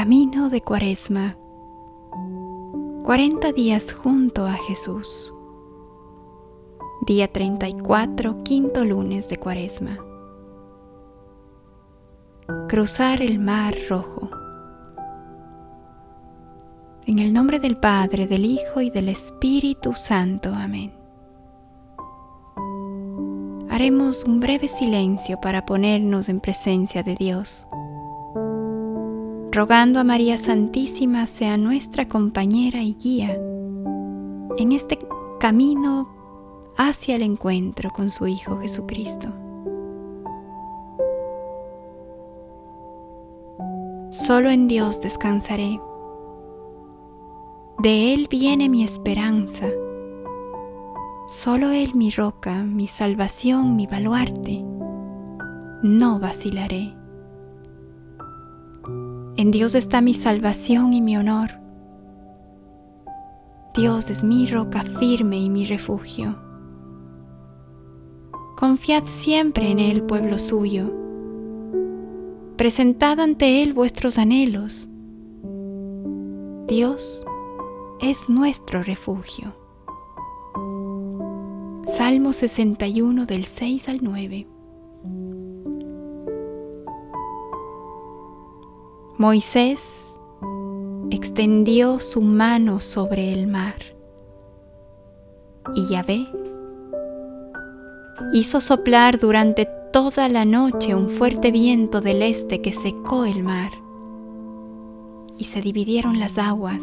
Camino de Cuaresma. 40 días junto a Jesús. Día 34, quinto lunes de Cuaresma. Cruzar el Mar Rojo. En el nombre del Padre, del Hijo y del Espíritu Santo. Amén. Haremos un breve silencio para ponernos en presencia de Dios rogando a María Santísima sea nuestra compañera y guía en este camino hacia el encuentro con su Hijo Jesucristo. Solo en Dios descansaré. De Él viene mi esperanza. Solo Él mi roca, mi salvación, mi baluarte. No vacilaré. En Dios está mi salvación y mi honor. Dios es mi roca firme y mi refugio. Confiad siempre en Él, pueblo suyo. Presentad ante Él vuestros anhelos. Dios es nuestro refugio. Salmo 61 del 6 al 9. Moisés extendió su mano sobre el mar y Yahvé hizo soplar durante toda la noche un fuerte viento del este que secó el mar y se dividieron las aguas.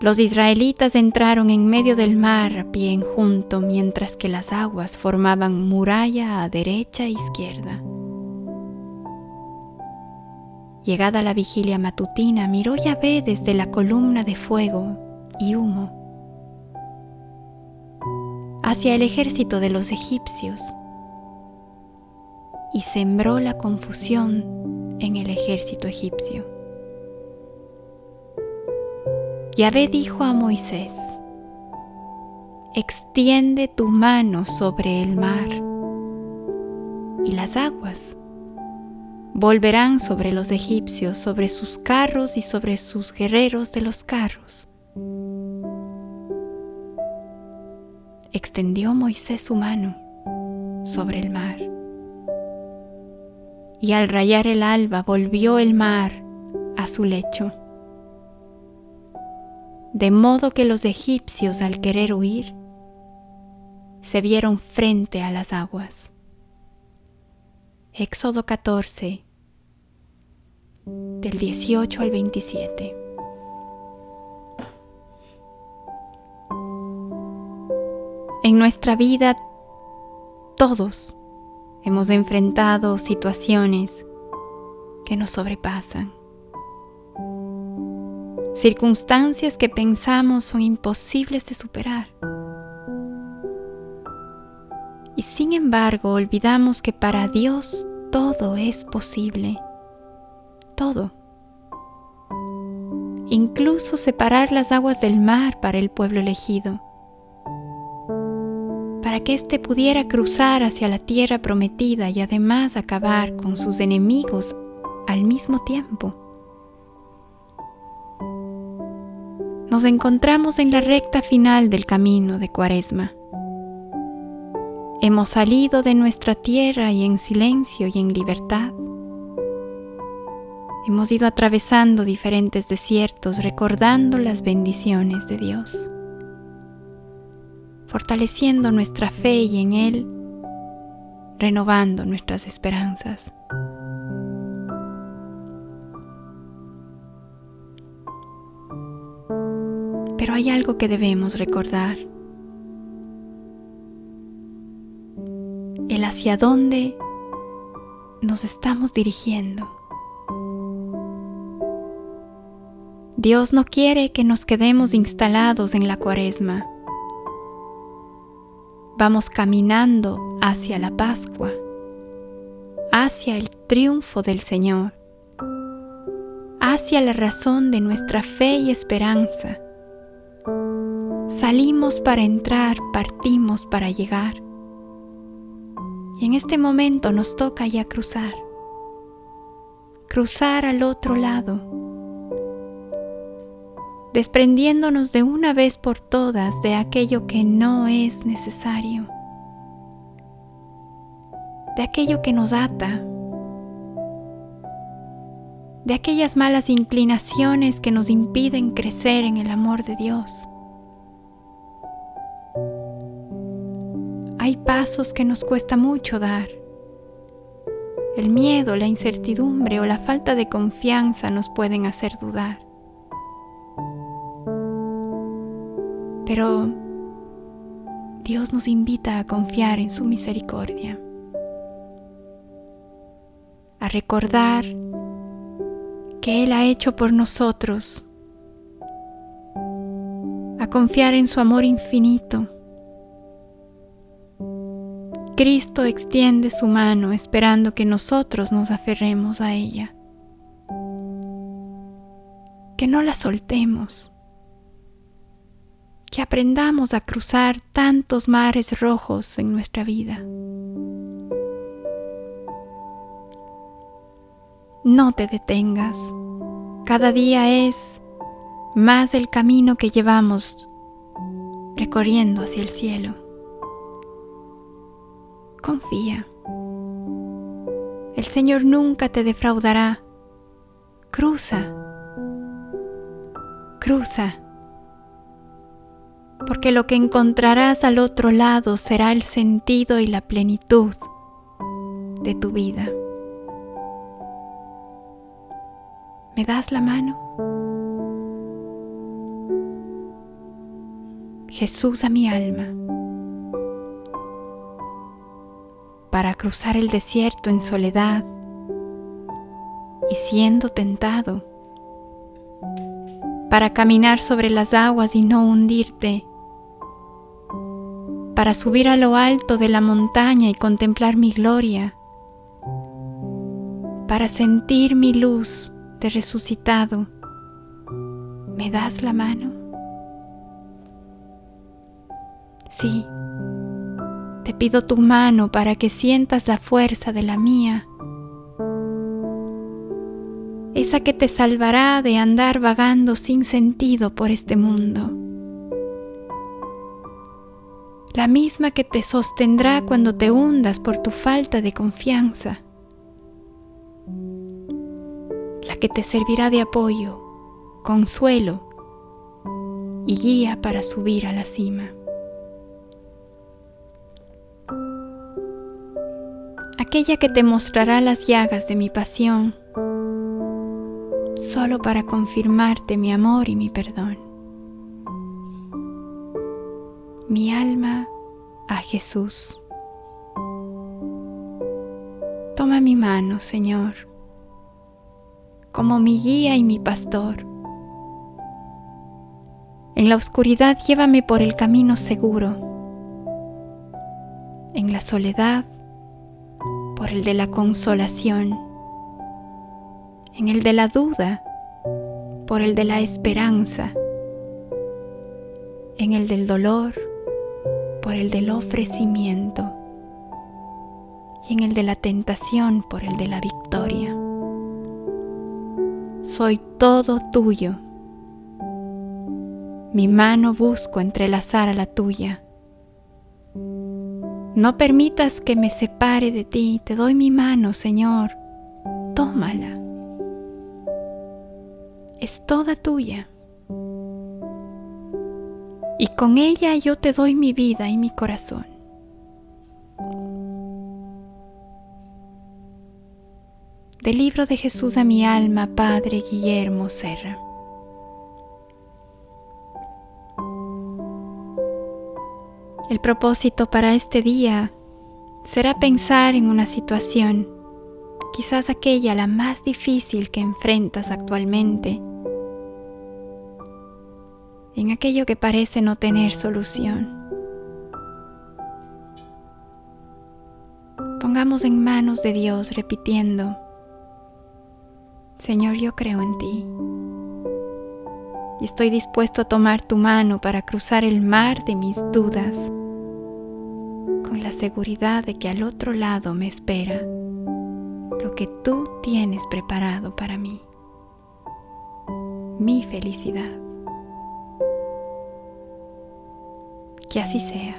Los israelitas entraron en medio del mar a pie mientras que las aguas formaban muralla a derecha e izquierda. Llegada la vigilia matutina, miró Yahvé desde la columna de fuego y humo. Hacia el ejército de los egipcios. Y sembró la confusión en el ejército egipcio. Yahvé dijo a Moisés, extiende tu mano sobre el mar y las aguas volverán sobre los egipcios, sobre sus carros y sobre sus guerreros de los carros. Extendió Moisés su mano sobre el mar. Y al rayar el alba volvió el mar a su lecho. De modo que los egipcios al querer huir, se vieron frente a las aguas. Éxodo 14, del 18 al 27. En nuestra vida todos hemos enfrentado situaciones que nos sobrepasan, circunstancias que pensamos son imposibles de superar. Y sin embargo olvidamos que para Dios todo es posible todo. Incluso separar las aguas del mar para el pueblo elegido, para que éste pudiera cruzar hacia la tierra prometida y además acabar con sus enemigos al mismo tiempo. Nos encontramos en la recta final del camino de Cuaresma. Hemos salido de nuestra tierra y en silencio y en libertad. Hemos ido atravesando diferentes desiertos recordando las bendiciones de Dios, fortaleciendo nuestra fe y en Él renovando nuestras esperanzas. Pero hay algo que debemos recordar. El hacia dónde nos estamos dirigiendo. Dios no quiere que nos quedemos instalados en la cuaresma. Vamos caminando hacia la Pascua, hacia el triunfo del Señor, hacia la razón de nuestra fe y esperanza. Salimos para entrar, partimos para llegar. Y en este momento nos toca ya cruzar cruzar al otro lado, desprendiéndonos de una vez por todas de aquello que no es necesario, de aquello que nos ata, de aquellas malas inclinaciones que nos impiden crecer en el amor de Dios. Hay pasos que nos cuesta mucho dar el miedo, la incertidumbre o la falta de confianza nos pueden hacer dudar. Pero Dios nos invita a confiar en su misericordia, a recordar que Él ha hecho por nosotros, a confiar en su amor infinito Cristo extiende su mano esperando que nosotros nos aferremos a ella. Que no la soltemos. Que aprendamos a cruzar tantos mares rojos en nuestra vida. No te detengas. Cada día es más el camino que llevamos recorriendo hacia el cielo confía. El Señor nunca te defraudará. Cruza, cruza, porque lo que encontrarás al otro lado será el sentido y la plenitud de tu vida. ¿Me das la mano? Jesús a mi alma. para cruzar el desierto en soledad y siendo tentado, para caminar sobre las aguas y no hundirte, para subir a lo alto de la montaña y contemplar mi gloria, para sentir mi luz de resucitado. ¿Me das la mano? Sí te pido tu mano para que sientas la fuerza de la mía, esa que te salvará de andar vagando sin sentido por este mundo, la misma que te sostendrá cuando te hundas por tu falta de confianza, la que te servirá de apoyo, consuelo y guía para subir a la cima. aquella que te mostrará las llagas de mi pasión, solo para confirmarte mi amor y mi perdón. Mi alma a Jesús. Toma mi mano, Señor, como mi guía y mi pastor. En la oscuridad llévame por el camino seguro. En la soledad por el de la consolación, en el de la duda, por el de la esperanza, en el del dolor, por el del ofrecimiento, y en el de la tentación, por el de la victoria. Soy todo tuyo. Mi mano busco entrelazar a la tuya no permitas que me separe de ti. Te doy mi mano, Señor. Tómala. Es toda tuya. Y con ella yo te doy mi vida y mi corazón. Del libro de Jesús a mi alma, Padre Guillermo Serra. El propósito para este día será pensar en una situación, quizás aquella la más difícil que enfrentas actualmente, en aquello que parece no tener solución. Pongamos en manos de Dios repitiendo, Señor, yo creo en ti y estoy dispuesto a tomar tu mano para cruzar el mar de mis dudas, con la seguridad de que al otro lado me espera lo que tú tienes preparado para mí, mi felicidad. Que así sea.